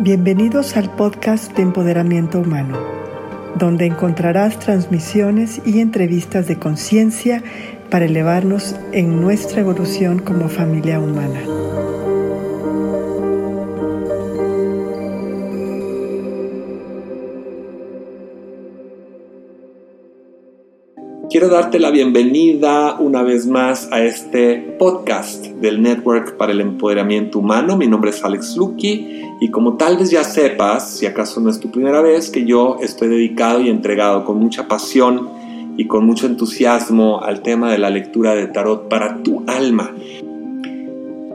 Bienvenidos al podcast de Empoderamiento Humano, donde encontrarás transmisiones y entrevistas de conciencia para elevarnos en nuestra evolución como familia humana. Quiero darte la bienvenida una vez más a este podcast del Network para el Empoderamiento Humano. Mi nombre es Alex Lucky y como tal vez ya sepas, si acaso no es tu primera vez, que yo estoy dedicado y entregado con mucha pasión y con mucho entusiasmo al tema de la lectura de tarot para tu alma.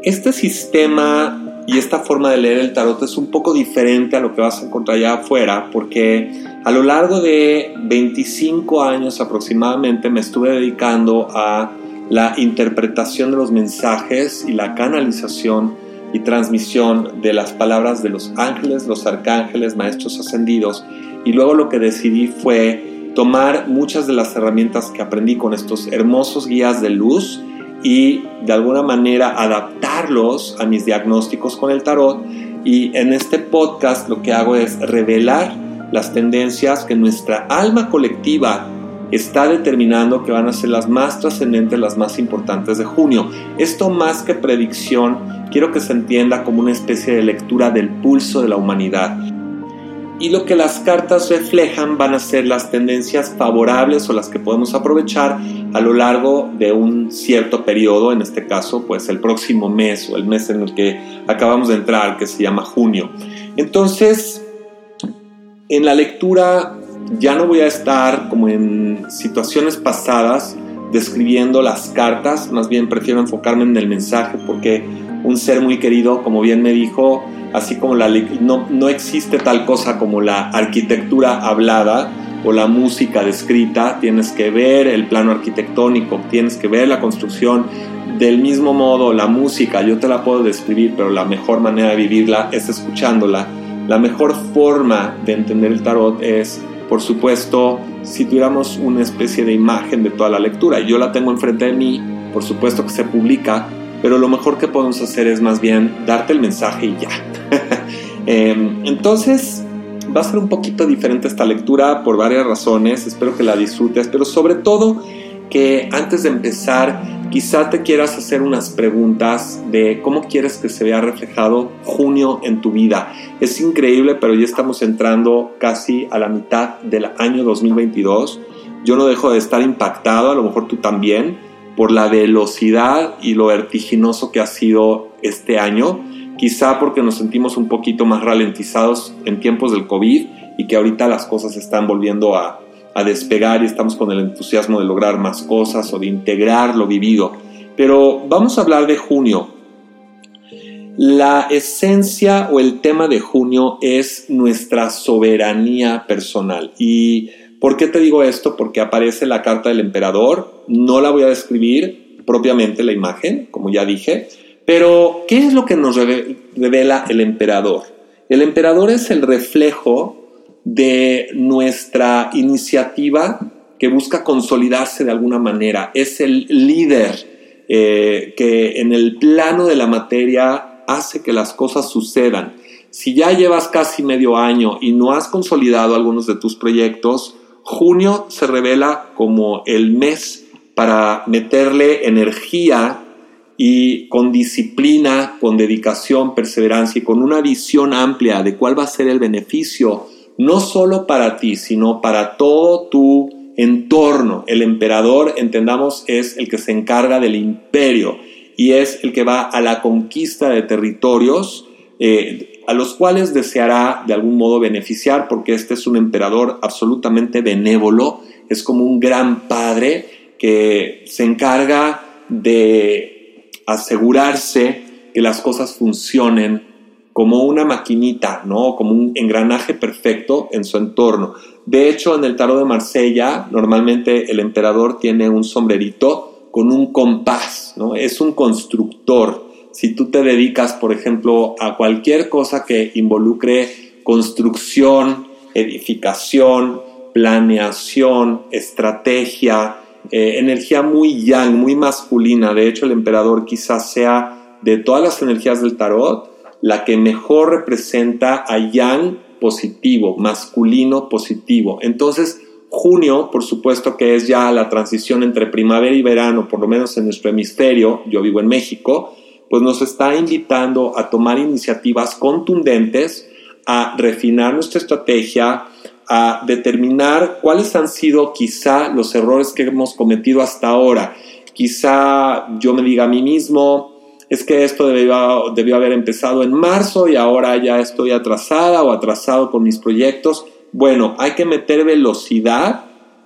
Este sistema y esta forma de leer el tarot es un poco diferente a lo que vas a encontrar allá afuera porque a lo largo de 25 años aproximadamente me estuve dedicando a la interpretación de los mensajes y la canalización y transmisión de las palabras de los ángeles, los arcángeles, maestros ascendidos. Y luego lo que decidí fue tomar muchas de las herramientas que aprendí con estos hermosos guías de luz y de alguna manera adaptarlos a mis diagnósticos con el tarot. Y en este podcast lo que hago es revelar las tendencias que nuestra alma colectiva está determinando que van a ser las más trascendentes, las más importantes de junio. Esto más que predicción, quiero que se entienda como una especie de lectura del pulso de la humanidad y lo que las cartas reflejan van a ser las tendencias favorables o las que podemos aprovechar a lo largo de un cierto periodo, en este caso pues el próximo mes o el mes en el que acabamos de entrar, que se llama junio. Entonces, en la lectura ya no voy a estar como en situaciones pasadas describiendo las cartas, más bien prefiero enfocarme en el mensaje porque un ser muy querido, como bien me dijo, así como la, no, no existe tal cosa como la arquitectura hablada o la música descrita, tienes que ver el plano arquitectónico, tienes que ver la construcción. Del mismo modo, la música yo te la puedo describir, pero la mejor manera de vivirla es escuchándola. La mejor forma de entender el tarot es, por supuesto, si tuviéramos una especie de imagen de toda la lectura. Yo la tengo enfrente de mí, por supuesto que se publica, pero lo mejor que podemos hacer es más bien darte el mensaje y ya. Em, entonces, va a ser un poquito diferente esta lectura por varias razones, espero que la disfrutes, pero sobre todo que antes de empezar quizá te quieras hacer unas preguntas de cómo quieres que se vea reflejado junio en tu vida. Es increíble, pero ya estamos entrando casi a la mitad del año 2022. Yo no dejo de estar impactado, a lo mejor tú también, por la velocidad y lo vertiginoso que ha sido este año, quizá porque nos sentimos un poquito más ralentizados en tiempos del COVID y que ahorita las cosas están volviendo a, despegar y estamos con el entusiasmo de lograr más cosas o de integrar lo vivido. Pero vamos a hablar de junio. La esencia o el tema de junio es nuestra soberanía personal y ¿Por qué te digo esto? Porque aparece la carta del emperador, no la voy a describir propiamente la imagen, como ya dije, pero ¿qué es lo que nos revela el emperador? El emperador es el reflejo de nuestra iniciativa que busca consolidarse de alguna manera, es el líder eh, que en el plano de la materia hace que las cosas sucedan. Si ya llevas casi medio año y no has consolidado algunos de tus proyectos, Junio se revela como el mes para meterle energía y con disciplina, con dedicación, perseverancia y con una visión amplia de cuál va a ser el beneficio, no solo para ti, sino para todo tu entorno. El emperador, entendamos, es el que se encarga del imperio y es el que va a la conquista de territorios eh, a los cuales deseará de algún modo beneficiar, porque este es un emperador absolutamente benévolo, es como un gran padre que se encarga de asegurarse que las cosas funcionen como una maquinita, ¿no? Como un engranaje perfecto en su entorno. De hecho, en el tarot de Marsella, normalmente el emperador tiene un sombrerito con un compás, ¿no? Es un constructor si tú te dedicas, por ejemplo, a cualquier cosa que involucre construcción, edificación, planeación, estrategia, eh, energía muy yang, muy masculina. De hecho, el emperador quizás sea de todas las energías del tarot la que mejor representa a yang positivo, masculino positivo. Entonces, junio, por supuesto que es ya la transición entre primavera y verano, por lo menos en nuestro hemisferio, yo vivo en México, pues nos está invitando a tomar iniciativas contundentes, a refinar nuestra estrategia, a determinar cuáles han sido quizá los errores que hemos cometido hasta ahora. Quizá yo me diga a mí mismo, es que esto debió, debió, haber empezado en marzo y ahora ya estoy atrasada o atrasado con mis proyectos. Bueno, hay que meter velocidad,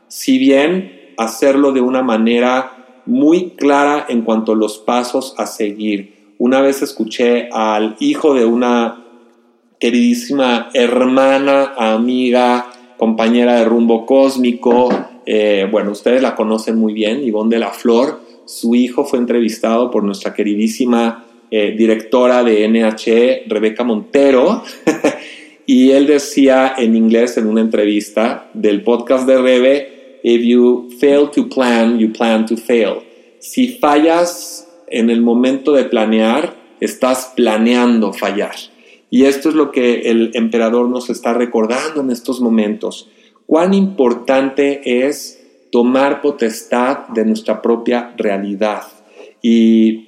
si bien hacerlo de una manera muy clara en cuanto a los pasos a seguir. Una vez escuché al hijo de una queridísima hermana, amiga, compañera de rumbo cósmico. Eh, bueno, ustedes la conocen muy bien, Ivonne de la Flor. Su hijo fue entrevistado por nuestra queridísima eh, directora de NHE, Rebeca Montero. y él decía en inglés en una entrevista del podcast de Rebe, if you fail to plan, you plan to fail. Si fallas en el momento de planear, estás planeando fallar. Y esto es lo que el emperador nos está recordando en estos momentos. Cuán importante es tomar potestad de nuestra propia realidad. Y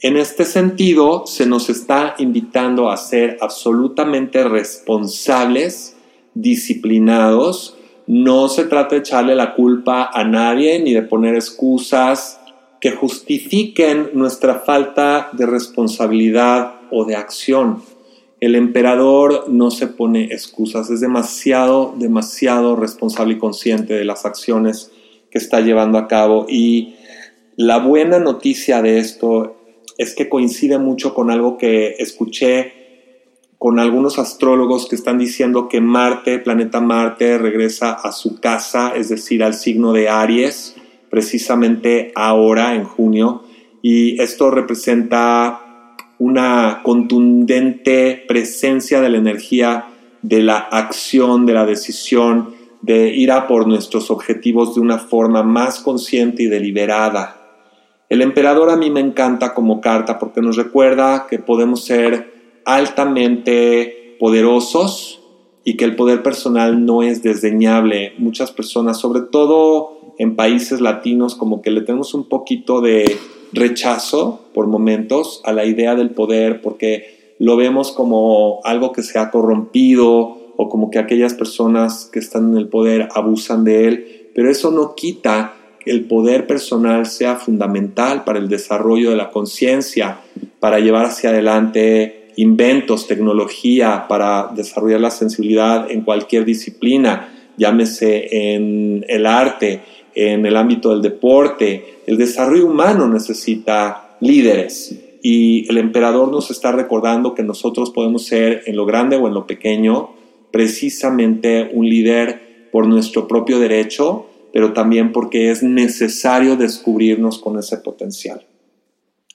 en este sentido, se nos está invitando a ser absolutamente responsables, disciplinados. No se trata de echarle la culpa a nadie ni de poner excusas que justifiquen nuestra falta de responsabilidad o de acción. El emperador no se pone excusas, es demasiado, demasiado responsable y consciente de las acciones que está llevando a cabo. Y la buena noticia de esto es que coincide mucho con algo que escuché con algunos astrólogos que están diciendo que Marte, planeta Marte, regresa a su casa, es decir, al signo de Aries, precisamente ahora, en junio. Y esto representa una contundente presencia de la energía de la acción, de la decisión, de ir a por nuestros objetivos de una forma más consciente y deliberada. El emperador a mí me encanta como carta porque nos recuerda que podemos ser altamente poderosos y que el poder personal no es desdeñable. Muchas personas, sobre todo en países latinos, como que le tenemos un poquito de rechazo por momentos a la idea del poder porque lo vemos como algo que se ha corrompido o como que aquellas personas que están en el poder abusan de él, pero eso no quita que el poder personal sea fundamental para el desarrollo de la conciencia, para llevar hacia adelante inventos, tecnología, para desarrollar la sensibilidad en cualquier disciplina, llámese en el arte, en el ámbito del deporte. El desarrollo humano necesita líderes y el emperador nos está recordando que nosotros podemos ser en lo grande o en lo pequeño precisamente un líder por nuestro propio derecho, pero también porque es necesario descubrirnos con ese potencial.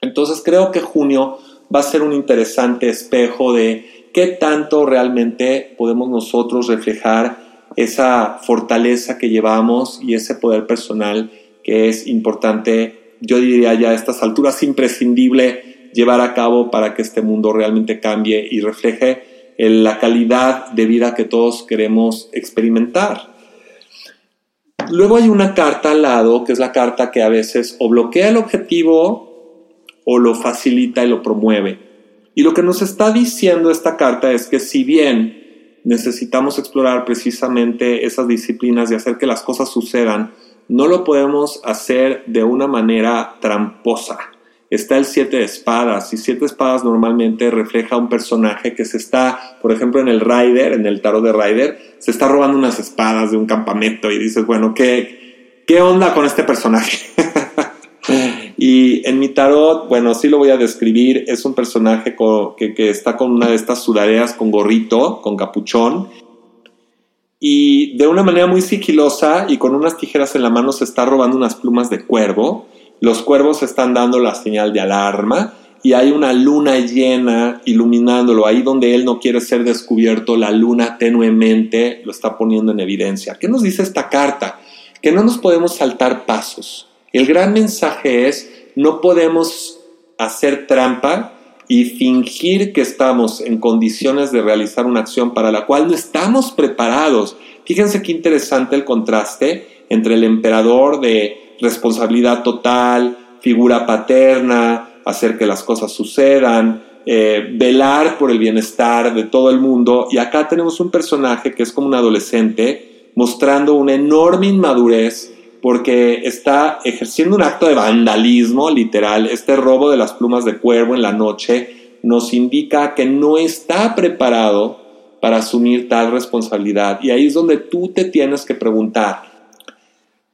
Entonces creo que junio va a ser un interesante espejo de qué tanto realmente podemos nosotros reflejar esa fortaleza que llevamos y ese poder personal que es importante, yo diría ya a estas alturas imprescindible llevar a cabo para que este mundo realmente cambie y refleje la calidad de vida que todos queremos experimentar. Luego hay una carta al lado, que es la carta que a veces o bloquea el objetivo o lo facilita y lo promueve. Y lo que nos está diciendo esta carta es que si bien necesitamos explorar precisamente esas disciplinas y hacer que las cosas sucedan, no lo podemos hacer de una manera tramposa. Está el siete de espadas y siete espadas normalmente refleja un personaje que se está, por ejemplo, en el Rider, en el tarot de Rider, se está robando unas espadas de un campamento y dices, bueno, ¿qué, qué onda con este personaje? Y en mi tarot, bueno, sí lo voy a describir, es un personaje que, está con una de estas sudaderas con gorrito, con capuchón, y de una manera muy sigilosa y con unas tijeras en la mano se está robando unas plumas de cuervo. Los cuervos están dando la señal de alarma y hay una luna llena iluminándolo. Ahí donde él no quiere ser descubierto, la luna tenuemente lo está poniendo en evidencia. ¿Qué nos dice esta carta? Que no nos podemos saltar pasos el gran mensaje es, no podemos hacer trampa y fingir que estamos en condiciones de realizar una acción para la cual no estamos preparados. Fíjense qué interesante el contraste entre el emperador de responsabilidad total, figura paterna, hacer que las cosas sucedan, eh, velar por el bienestar de todo el mundo. Y acá tenemos un personaje que es como un adolescente mostrando una enorme inmadurez porque está ejerciendo un acto de vandalismo literal. Este robo de las plumas de cuervo en la noche nos indica que no está preparado para asumir tal responsabilidad. Y ahí es donde tú te tienes que preguntar,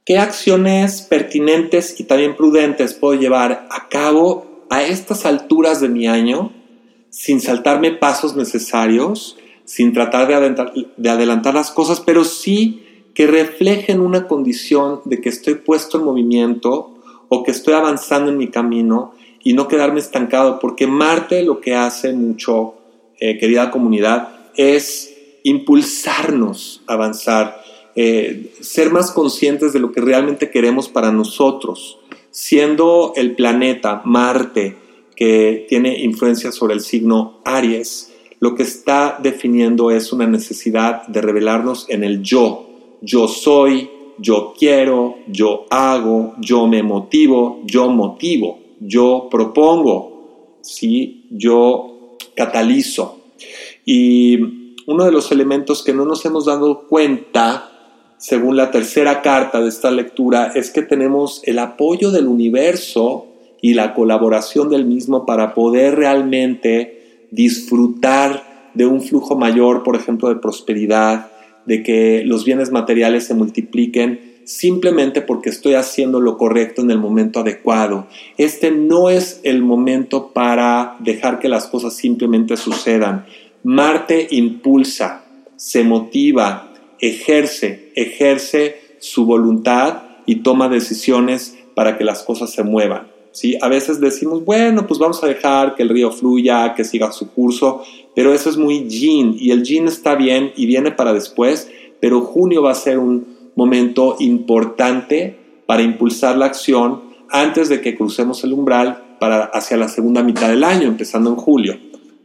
¿qué acciones pertinentes y también prudentes puedo llevar a cabo a estas alturas de mi año sin saltarme pasos necesarios, sin tratar de adelantar, las cosas, pero sí que reflejen una condición de que estoy puesto en movimiento o que estoy avanzando en mi camino y no quedarme estancado, porque Marte lo que hace mucho, eh, querida comunidad, es impulsarnos a avanzar, eh, ser más conscientes de lo que realmente queremos para nosotros, siendo el planeta Marte que tiene influencia sobre el signo Aries, lo que está definiendo es una necesidad de revelarnos en el yo. Yo soy, yo quiero, yo hago, yo me motivo, yo motivo, yo propongo, ¿sí? yo catalizo. Y uno de los elementos que no nos hemos dado cuenta, según la tercera carta de esta lectura, es que tenemos el apoyo del universo y la colaboración del mismo para poder realmente disfrutar de un flujo mayor, por ejemplo, de prosperidad, de que los bienes materiales se multipliquen simplemente porque estoy haciendo lo correcto en el momento adecuado. Este no es el momento para dejar que las cosas simplemente sucedan. Marte impulsa, se motiva, ejerce, ejerce su voluntad y toma decisiones para que las cosas se muevan. ¿Sí? A veces decimos, bueno, pues vamos a dejar que el río fluya, que siga su curso, pero eso es muy yin y el yin está bien y viene para después, pero junio va a ser un momento importante para impulsar la acción antes de que crucemos el umbral para hacia la segunda mitad del año, empezando en julio.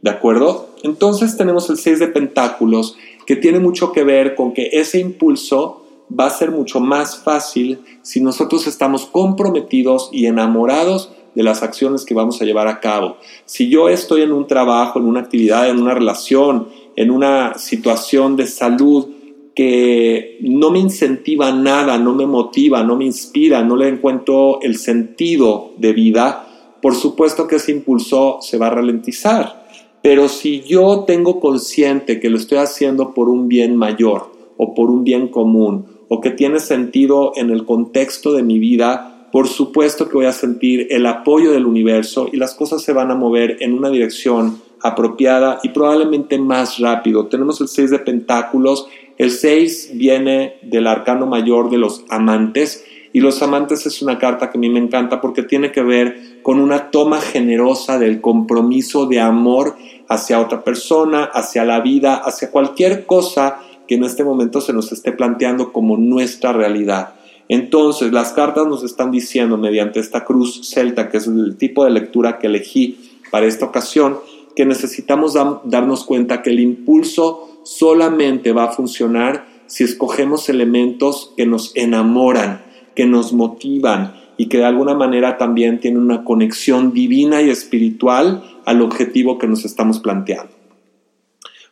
¿De acuerdo? Entonces tenemos el 6 de pentáculos que tiene mucho que ver con que ese impulso va a ser mucho más fácil si nosotros estamos comprometidos y enamorados de las acciones que vamos a llevar a cabo. Si yo estoy en un trabajo, en una actividad, en una relación, en una situación de salud que no me incentiva nada, no me motiva, no me inspira, no le encuentro el sentido de vida, por supuesto que ese impulso se va a ralentizar. Pero si yo tengo consciente que lo estoy haciendo por un bien mayor o por un bien común o que tiene sentido en el contexto de mi vida, por supuesto que voy a sentir el apoyo del universo y las cosas se van a mover en una dirección apropiada y probablemente más rápido. Tenemos el 6 de pentáculos, el 6 viene del arcano mayor de los amantes y los amantes es una carta que a mí me encanta porque tiene que ver con una toma generosa del compromiso de amor hacia otra persona, hacia la vida, hacia cualquier cosa que en este momento se nos esté planteando como nuestra realidad. Entonces, las cartas nos están diciendo mediante esta cruz celta, que es el tipo de lectura que elegí para esta ocasión, que necesitamos darnos cuenta que el impulso solamente va a funcionar si escogemos elementos que nos enamoran, que nos motivan y que de alguna manera también tienen una conexión divina y espiritual al objetivo que nos estamos planteando.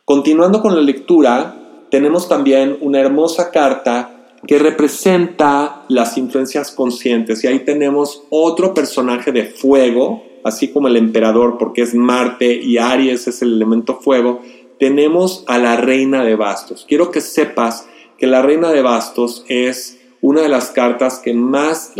Continuando con la lectura, tenemos también una hermosa carta que representa las influencias conscientes y ahí tenemos otro personaje de fuego, así como el emperador, porque es Marte y Aries es el elemento fuego, tenemos a la reina de bastos. Quiero que sepas que la reina de bastos es una de las cartas que más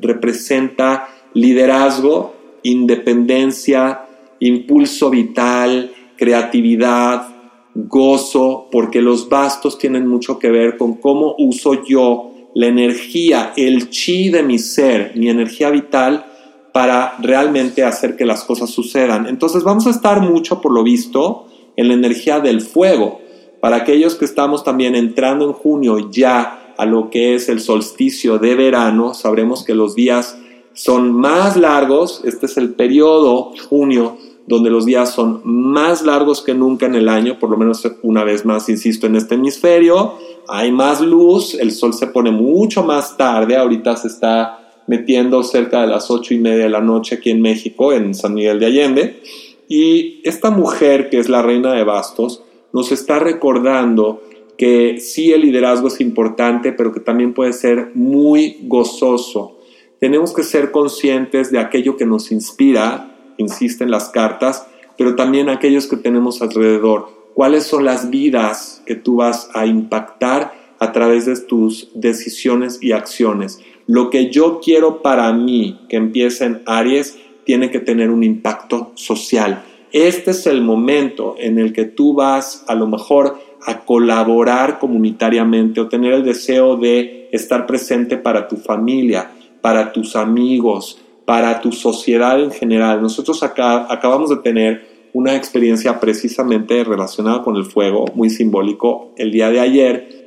representa liderazgo, independencia, impulso vital, creatividad, gozo, porque los bastos tienen mucho que ver con cómo uso yo la energía, el chi de mi ser, mi energía vital, para realmente hacer que las cosas sucedan. Entonces vamos a estar mucho, por lo visto, en la energía del fuego. Para aquellos que estamos también entrando en junio ya a lo que es el solsticio de verano, sabremos que los días son más largos, este es el periodo, junio, donde los días son más largos que nunca en el año, por lo menos una vez más, insisto, en este hemisferio, hay más luz, el sol se pone mucho más tarde, ahorita se está metiendo cerca de las ocho y media de la noche aquí en México, en San Miguel de Allende, y esta mujer que es la reina de bastos nos está recordando que sí el liderazgo es importante, pero que también puede ser muy gozoso. Tenemos que ser conscientes de aquello que nos inspira, insisten las cartas, pero también aquellos que tenemos alrededor. ¿Cuáles son las vidas que tú vas a impactar a través de tus decisiones y acciones? Lo que yo quiero para mí que empiece en Aries tiene que tener un impacto social. Este es el momento en el que tú vas a lo mejor a colaborar comunitariamente o tener el deseo de estar presente para tu familia, para tus amigos, para tu sociedad en general. Nosotros acá acabamos de tener una experiencia precisamente relacionada con el fuego, muy simbólico. El día de ayer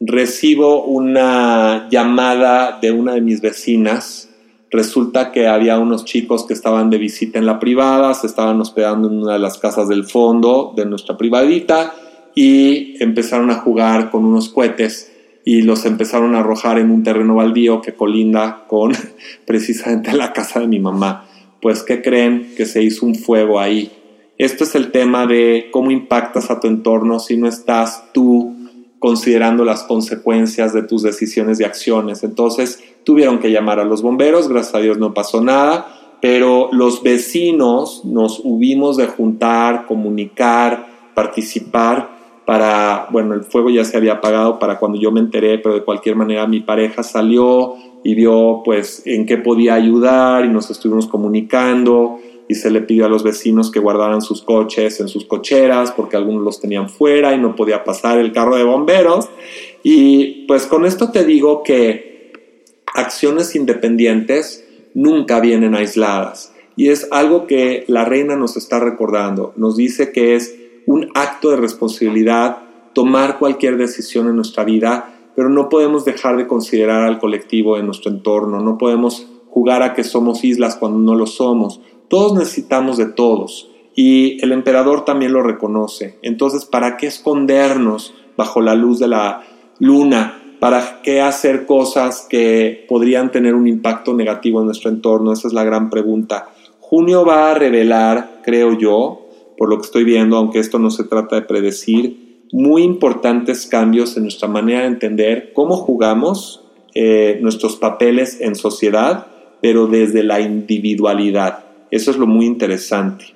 recibo una llamada de una de mis vecinas. Resulta que había unos chicos que estaban de visita en la privada, se estaban hospedando en una de las casas del fondo de nuestra privadita y empezaron a jugar con unos cohetes y los empezaron a arrojar en un terreno baldío que colinda con precisamente la casa de mi mamá. Pues, ¿qué creen? Que se hizo un fuego ahí. Esto es el tema de cómo impactas a tu entorno si no estás tú considerando las consecuencias de tus decisiones y acciones. Entonces, tuvieron que llamar a los bomberos, gracias a Dios no pasó nada, pero los vecinos nos hubimos de juntar, comunicar, participar para, bueno, el fuego ya se había apagado para cuando yo me enteré, pero de cualquier manera mi pareja salió y vio pues en qué podía ayudar y nos estuvimos comunicando y se le pidió a los vecinos que guardaran sus coches en sus cocheras porque algunos los tenían fuera y no podía pasar el carro de bomberos. Y pues con esto te digo que acciones independientes nunca vienen aisladas. Y es algo que la reina nos está recordando. Nos dice que es un acto de responsabilidad tomar cualquier decisión en nuestra vida, pero no podemos dejar de considerar al colectivo en nuestro entorno, no podemos jugar a que somos islas cuando no lo somos. Todos necesitamos de todos y el emperador también lo reconoce. Entonces, ¿para qué escondernos bajo la luz de la luna? ¿Para qué hacer cosas que podrían tener un impacto negativo en nuestro entorno? Esa es la gran pregunta. Junio va a revelar, creo yo, por lo que estoy viendo, aunque esto no se trata de predecir, muy importantes cambios en nuestra manera de entender cómo jugamos eh, nuestros papeles en sociedad, pero desde la individualidad. Eso es lo muy interesante.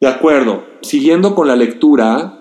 De acuerdo, siguiendo con la lectura,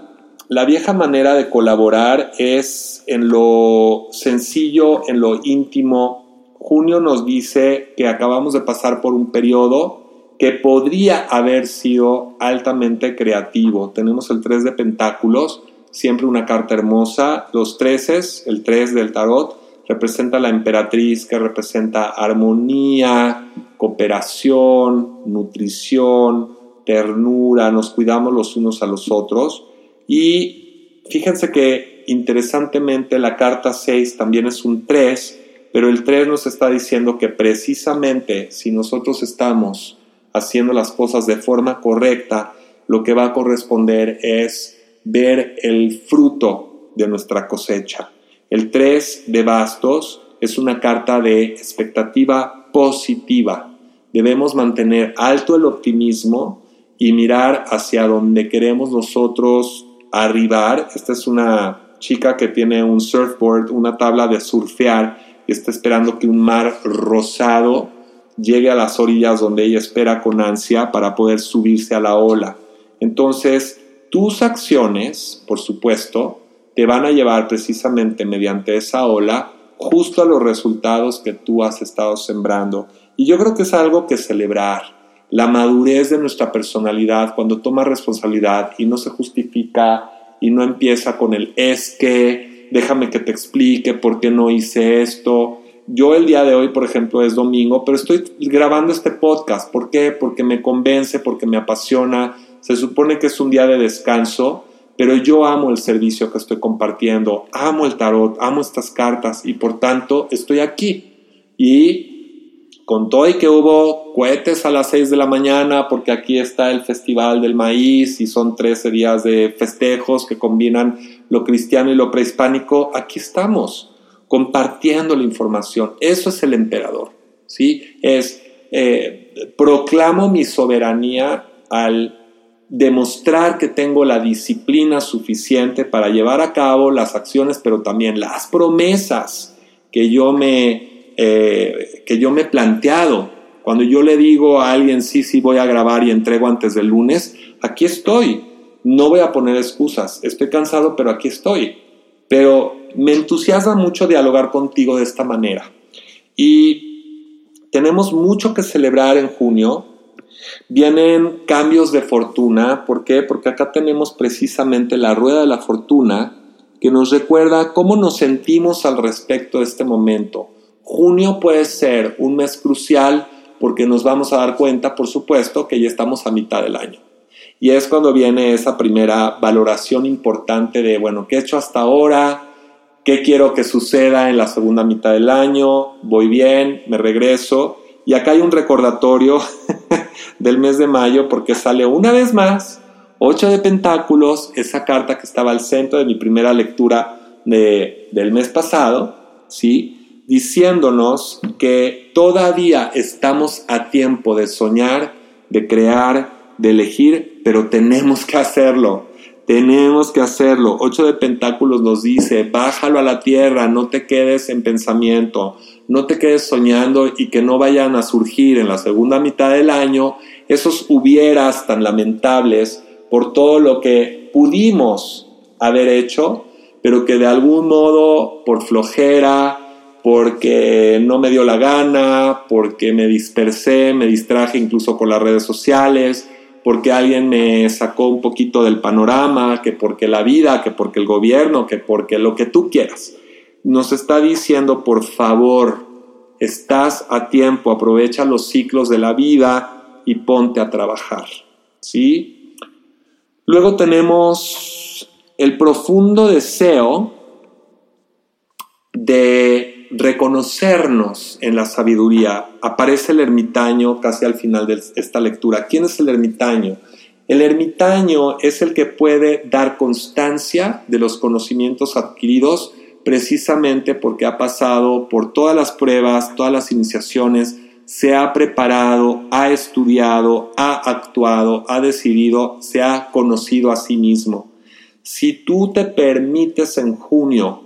la vieja manera de colaborar es en lo sencillo, en lo íntimo. Junio nos dice que acabamos de pasar por un periodo que podría haber sido altamente creativo. Tenemos el 3 de Pentáculos, siempre una carta hermosa. Los 13, el 3 del tarot, representa la emperatriz que representa armonía, cooperación, nutrición, ternura, nos cuidamos los unos a los otros. Y fíjense que interesantemente la carta 6 también es un 3, pero el 3 nos está diciendo que precisamente si nosotros estamos haciendo las cosas de forma correcta, lo que va a corresponder es ver el fruto de nuestra cosecha. El 3 de bastos es una carta de expectativa positiva. Debemos mantener alto el optimismo y mirar hacia donde queremos nosotros arribar. Esta es una chica que tiene un surfboard, una tabla de surfear y está esperando que un mar rosado llegue a las orillas donde ella espera con ansia para poder subirse a la ola. Entonces, tus acciones, por supuesto, te van a llevar precisamente mediante esa ola justo a los resultados que tú has estado sembrando. Y yo creo que es algo que celebrar. La madurez de nuestra personalidad cuando toma responsabilidad y no se justifica y no empieza con el es que, déjame que te explique por qué no hice esto, yo el día de hoy, por ejemplo, es domingo, pero estoy grabando este podcast. ¿Por qué? Porque me convence, porque me apasiona. Se supone que es un día de descanso, pero yo amo el servicio que estoy compartiendo, amo el tarot, amo estas cartas y por tanto estoy aquí. Y con todo y que hubo cohetes a las 6 de la mañana, porque aquí está el Festival del Maíz y son 13 días de festejos que combinan lo cristiano y lo prehispánico, aquí estamos compartiendo la información. Eso es el emperador, ¿sí? Es, eh, proclamo mi soberanía al demostrar que tengo la disciplina suficiente para llevar a cabo las acciones, pero también las promesas que yo me, eh, que yo me he planteado. Cuando yo le digo a alguien, sí, sí, voy a grabar y entrego antes del lunes, aquí estoy. No voy a poner excusas. Estoy cansado, pero aquí estoy. Pero me entusiasma mucho dialogar contigo de esta manera. Y tenemos mucho que celebrar en junio. Vienen cambios de fortuna. ¿Por qué? Porque acá tenemos precisamente la rueda de la fortuna que nos recuerda cómo nos sentimos al respecto de este momento. Junio puede ser un mes crucial porque nos vamos a dar cuenta, por supuesto, que ya estamos a mitad del año. Y es cuando viene esa primera valoración importante de, bueno, ¿qué he hecho hasta ahora? ¿Qué quiero que suceda en la segunda mitad del año? Voy bien, me regreso. Y acá hay un recordatorio del mes de mayo porque sale una vez más Ocho de Pentáculos, esa carta que estaba al centro de mi primera lectura del mes pasado, ¿sí? diciéndonos que todavía estamos a tiempo de soñar, de crear, de elegir, pero tenemos que hacerlo. Tenemos que hacerlo. Ocho de Pentáculos nos dice, bájalo a la tierra, no te quedes en pensamiento, no te quedes soñando y que no vayan a surgir en la segunda mitad del año esos hubieras tan lamentables por todo lo que pudimos haber hecho, pero que de algún modo por flojera, porque no me dio la gana, porque me dispersé, me distraje incluso con las redes sociales, porque alguien me sacó un poquito del panorama, que porque la vida, que porque el gobierno, que porque lo que tú quieras. Nos está diciendo, por favor, estás a tiempo, aprovecha los ciclos de la vida y ponte a trabajar. ¿Sí? Luego tenemos el profundo deseo de reconocernos en la sabiduría. Aparece el ermitaño casi al final de esta lectura. ¿Quién es el ermitaño? El ermitaño es el que puede dar constancia de los conocimientos adquiridos precisamente porque ha pasado por todas las pruebas, todas las iniciaciones, se ha preparado, ha estudiado, ha actuado, ha decidido, se ha conocido a sí mismo. Si tú te permites en junio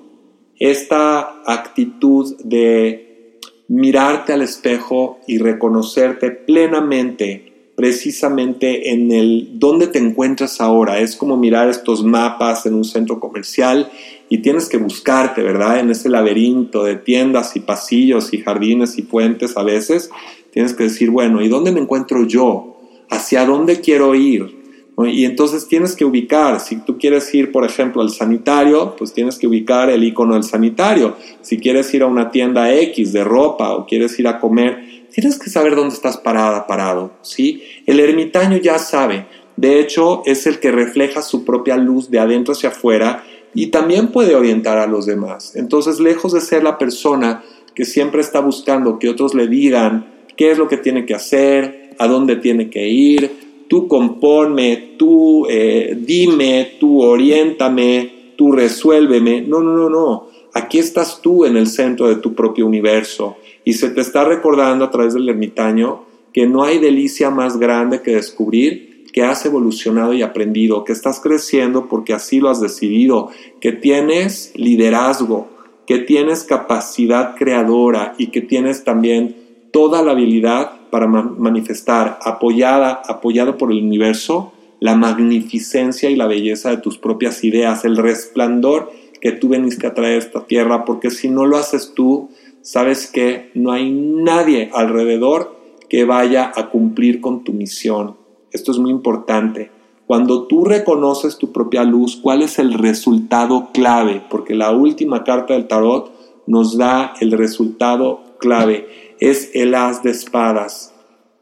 esta actitud de mirarte al espejo y reconocerte plenamente precisamente en el dónde te encuentras ahora. Es como mirar estos mapas en un centro comercial y tienes que buscarte, ¿verdad? En ese laberinto de tiendas y pasillos y jardines y puentes a veces. Tienes que decir, bueno, ¿y dónde me encuentro yo? ¿Hacia dónde quiero ir? Y entonces tienes que ubicar, si tú quieres ir, por ejemplo, al sanitario, pues tienes que ubicar el icono del sanitario. Si quieres ir a una tienda X de ropa o quieres ir a comer, tienes que saber dónde estás parada, parado, ¿sí? El ermitaño ya sabe, de hecho es el que refleja su propia luz de adentro hacia afuera y también puede orientar a los demás. Entonces, lejos de ser la persona que siempre está buscando que otros le digan qué es lo que tiene que hacer, a dónde tiene que ir, tú componme, tú eh, dime, tú oriéntame, tú resuélveme. No, no, no, no. Aquí estás tú en el centro de tu propio universo y se te está recordando a través del ermitaño que no hay delicia más grande que descubrir que has evolucionado y aprendido, que estás creciendo porque así lo has decidido, que tienes liderazgo, que tienes capacidad creadora y que tienes también toda la habilidad para manifestar, apoyada, apoyado por el universo, la magnificencia y la belleza de tus propias ideas, el resplandor que tú veniste a traer a esta tierra, porque si no lo haces tú, sabes que no hay nadie alrededor que vaya a cumplir con tu misión. Esto es muy importante. Cuando tú reconoces tu propia luz, ¿cuál es el resultado clave? Porque la última carta del tarot nos da el resultado clave es el as de espadas.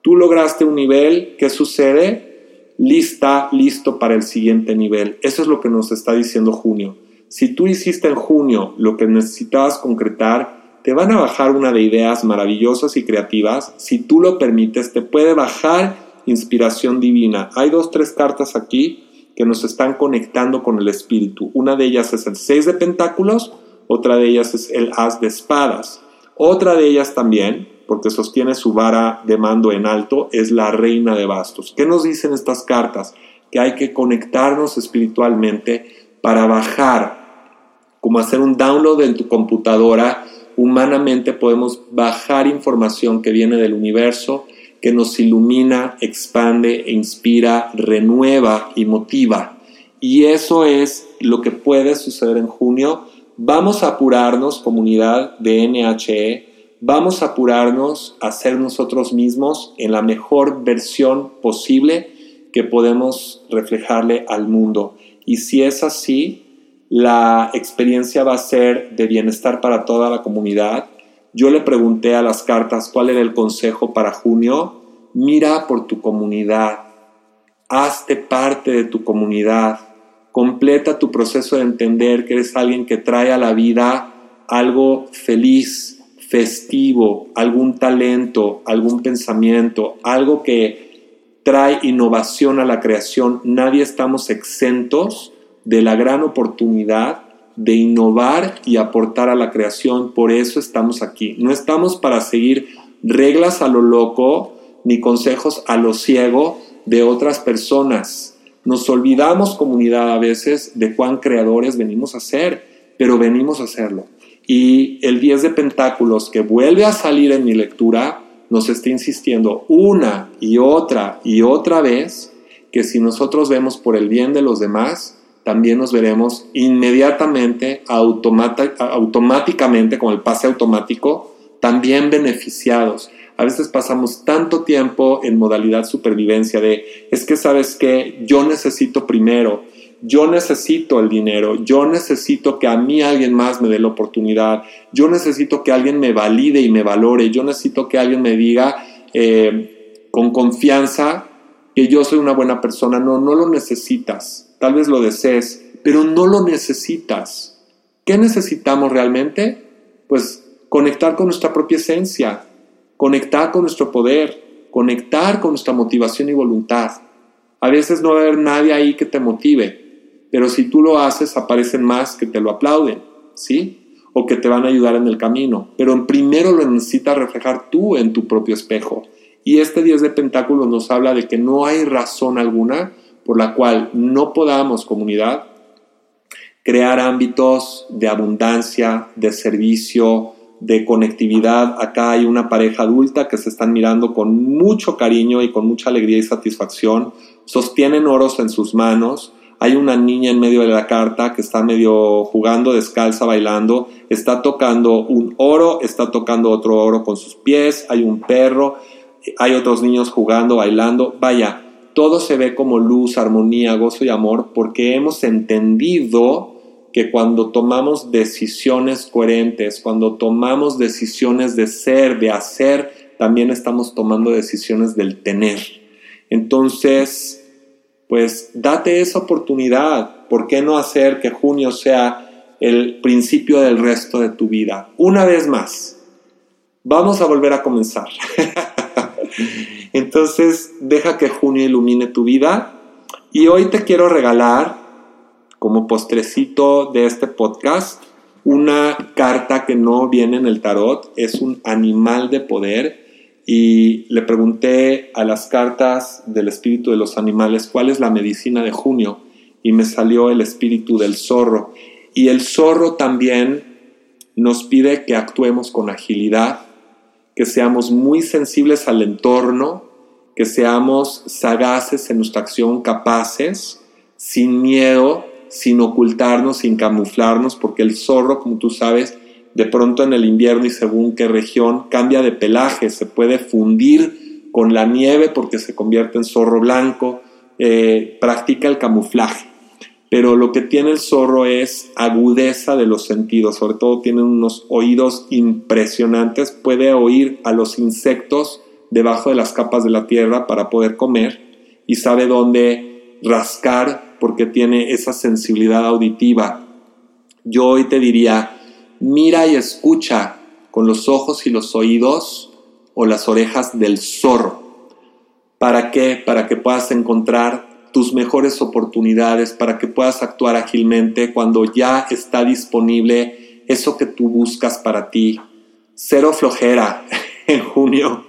Tú lograste un nivel, ¿qué sucede? Lista, listo para el siguiente nivel. Eso es lo que nos está diciendo junio. Si tú hiciste en junio lo que necesitabas concretar, te van a bajar una de ideas maravillosas y creativas. Si tú lo permites, te puede bajar inspiración divina. Hay dos, tres cartas aquí que nos están conectando con el espíritu. Una de ellas es el 6 de pentáculos, otra de ellas es el as de espadas. Otra de ellas también, porque sostiene su vara de mando en alto, es la reina de bastos. ¿Qué nos dicen estas cartas? Que hay que conectarnos espiritualmente para bajar, como hacer un download en tu computadora humanamente podemos bajar información que viene del universo, que nos ilumina, expande, e inspira, renueva y motiva. Y eso es lo que puede suceder en junio. Vamos a apurarnos, comunidad de NHE, vamos a apurarnos a ser nosotros mismos en la mejor versión posible que podemos reflejarle al mundo. Y si es así, la experiencia va a ser de bienestar para toda la comunidad. Yo le pregunté a las cartas cuál era el consejo para junio. Mira por tu comunidad, hazte parte de tu comunidad, completa tu proceso de entender que eres alguien que trae a la vida algo feliz, festivo, algún talento, algún pensamiento, algo que trae innovación a la creación. Nadie estamos exentos de la gran oportunidad de innovar y aportar a la creación. Por eso estamos aquí. No estamos para seguir reglas a lo loco ni consejos a lo ciego de otras personas. Nos olvidamos comunidad a veces de cuán creadores venimos a ser, pero venimos a hacerlo. Y el 10 de Pentáculos que vuelve a salir en mi lectura nos está insistiendo una y otra y otra vez que si nosotros vemos por el bien de los demás, también nos veremos inmediatamente, automáticamente, con el pase automático, también beneficiados. A veces pasamos tanto tiempo en modalidad supervivencia de, es que sabes que yo necesito primero, yo necesito el dinero, yo necesito que a mí alguien más me dé la oportunidad, yo necesito que alguien me valide y me valore, yo necesito que alguien me diga eh, con confianza que yo soy una buena persona. No, no lo necesitas tal vez lo desees, pero no lo necesitas. ¿Qué necesitamos realmente? Pues conectar con nuestra propia esencia, conectar con nuestro poder, conectar con nuestra motivación y voluntad. A veces no va a haber nadie ahí que te motive, pero si tú lo haces aparecen más que te lo aplauden, ¿sí? O que te van a ayudar en el camino. Pero primero lo necesitas reflejar tú en tu propio espejo. Y este 10 de Pentáculos nos habla de que no hay razón alguna por la cual no podamos, comunidad, crear ámbitos de abundancia, de servicio, de conectividad. Acá hay una pareja adulta que se están mirando con mucho cariño y con mucha alegría y satisfacción. Sostienen oros en sus manos. Hay una niña en medio de la carta que está medio jugando descalza, bailando. Está tocando un oro, está tocando otro oro con sus pies. Hay un perro. Hay otros niños jugando, bailando. Vaya, todo se ve como luz, armonía, gozo y amor porque hemos entendido que cuando tomamos decisiones coherentes, cuando tomamos decisiones de ser, de hacer, también estamos tomando decisiones del tener. Entonces, pues date esa oportunidad. ¿Por qué no hacer que junio sea el principio del resto de tu vida? Una vez más, vamos a volver a comenzar. Entonces, deja que junio ilumine tu vida. Y hoy te quiero regalar, como postrecito de este podcast, una carta que no viene en el tarot. Es un animal de poder. Y le pregunté a las cartas del espíritu de los animales cuál es la medicina de junio. Y me salió el espíritu del zorro. Y el zorro también nos pide que actuemos con agilidad, que seamos muy sensibles al entorno, que seamos sagaces en nuestra acción, capaces, sin miedo, sin ocultarnos, sin camuflarnos, porque el zorro, como tú sabes, de pronto en el invierno y según qué región, cambia de pelaje, se puede fundir con la nieve porque se convierte en zorro blanco, eh, practica el camuflaje. Pero lo que tiene el zorro es agudeza de los sentidos, sobre todo tiene unos oídos impresionantes, puede oír a los insectos debajo de las capas de la tierra para poder comer y sabe dónde rascar porque tiene esa sensibilidad auditiva. Yo hoy te diría, mira y escucha con los ojos y los oídos o las orejas del zorro. ¿Para qué? Para que puedas encontrar tus mejores oportunidades, para que puedas actuar ágilmente cuando ya está disponible eso que tú buscas para ti. Cero flojera en junio.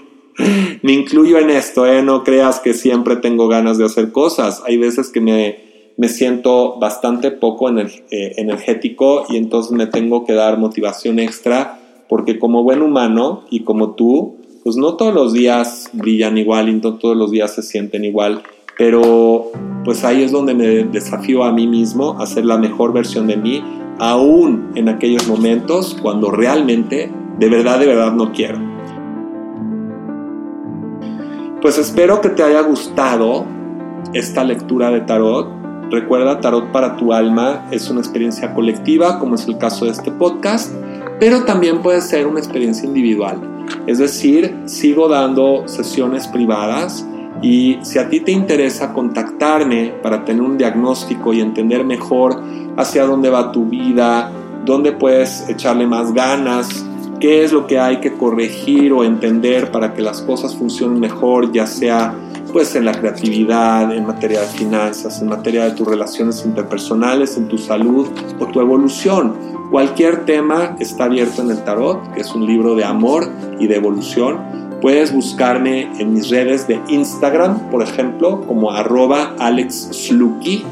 Me incluyo en esto, ¿eh? no creas que siempre tengo ganas de hacer cosas. Hay veces que me, me siento bastante poco eh, energético y entonces me tengo que dar motivación extra porque como buen humano y como tú, pues no todos los días brillan igual y no todos los días se sienten igual, pero pues ahí es donde me desafío a mí mismo a ser la mejor versión de mí, aún en aquellos momentos cuando realmente, de verdad, de verdad no quiero. Pues espero que te haya gustado esta lectura de tarot. Recuerda, Tarot para tu alma es una experiencia colectiva, como es el caso de este podcast pero también puede ser una experiencia individual. Es decir, sigo dando sesiones privadas y si a ti te interesa contactarme para tener un diagnóstico y entender mejor hacia dónde va tu vida, dónde puedes echarle más ganas, qué es lo que hay que corregir o entender para que las cosas funcionen mejor, ya sea pues en la creatividad, en materia de finanzas, en materia de tus relaciones interpersonales, en tu salud o tu evolución. Cualquier tema está abierto en el tarot, que es un libro de amor y de evolución. Puedes buscarme en mis redes de Instagram, por ejemplo, como arroba alexsluky.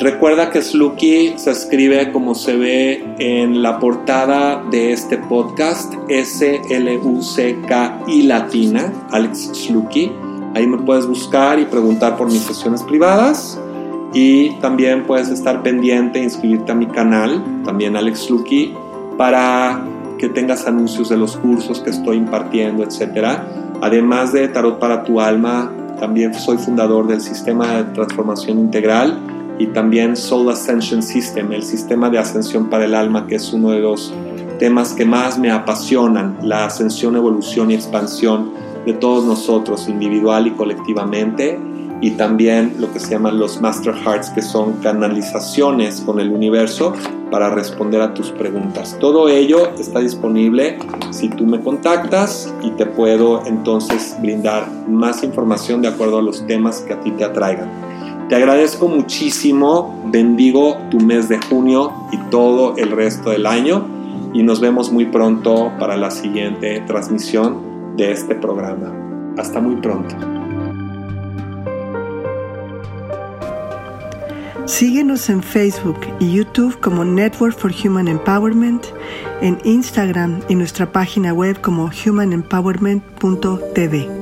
Recuerda que Sluky se escribe como se ve en la portada de este podcast, S-L-U-C-K-I latina, Alex Sluky. Ahí me puedes buscar y preguntar por mis sesiones privadas. Y también puedes estar pendiente e inscribirte a mi canal, también Alex Lucky, para que tengas anuncios de los cursos que estoy impartiendo, etc. Además de Tarot para tu alma, también soy fundador del sistema de transformación integral y también Soul Ascension System, el sistema de ascensión para el alma, que es uno de los temas que más me apasionan, la ascensión, evolución y expansión de todos nosotros, individual y colectivamente y también lo que se llaman los Master Hearts, que son canalizaciones con el universo para responder a tus preguntas. Todo ello está disponible si tú me contactas y te puedo entonces brindar más información de acuerdo a los temas que a ti te atraigan. Te agradezco muchísimo, bendigo tu mes de junio y todo el resto del año y nos vemos muy pronto para la siguiente transmisión de este programa. Hasta muy pronto. Síguenos en Facebook y YouTube como Network for Human Empowerment, en Instagram y nuestra página web como humanempowerment.tv.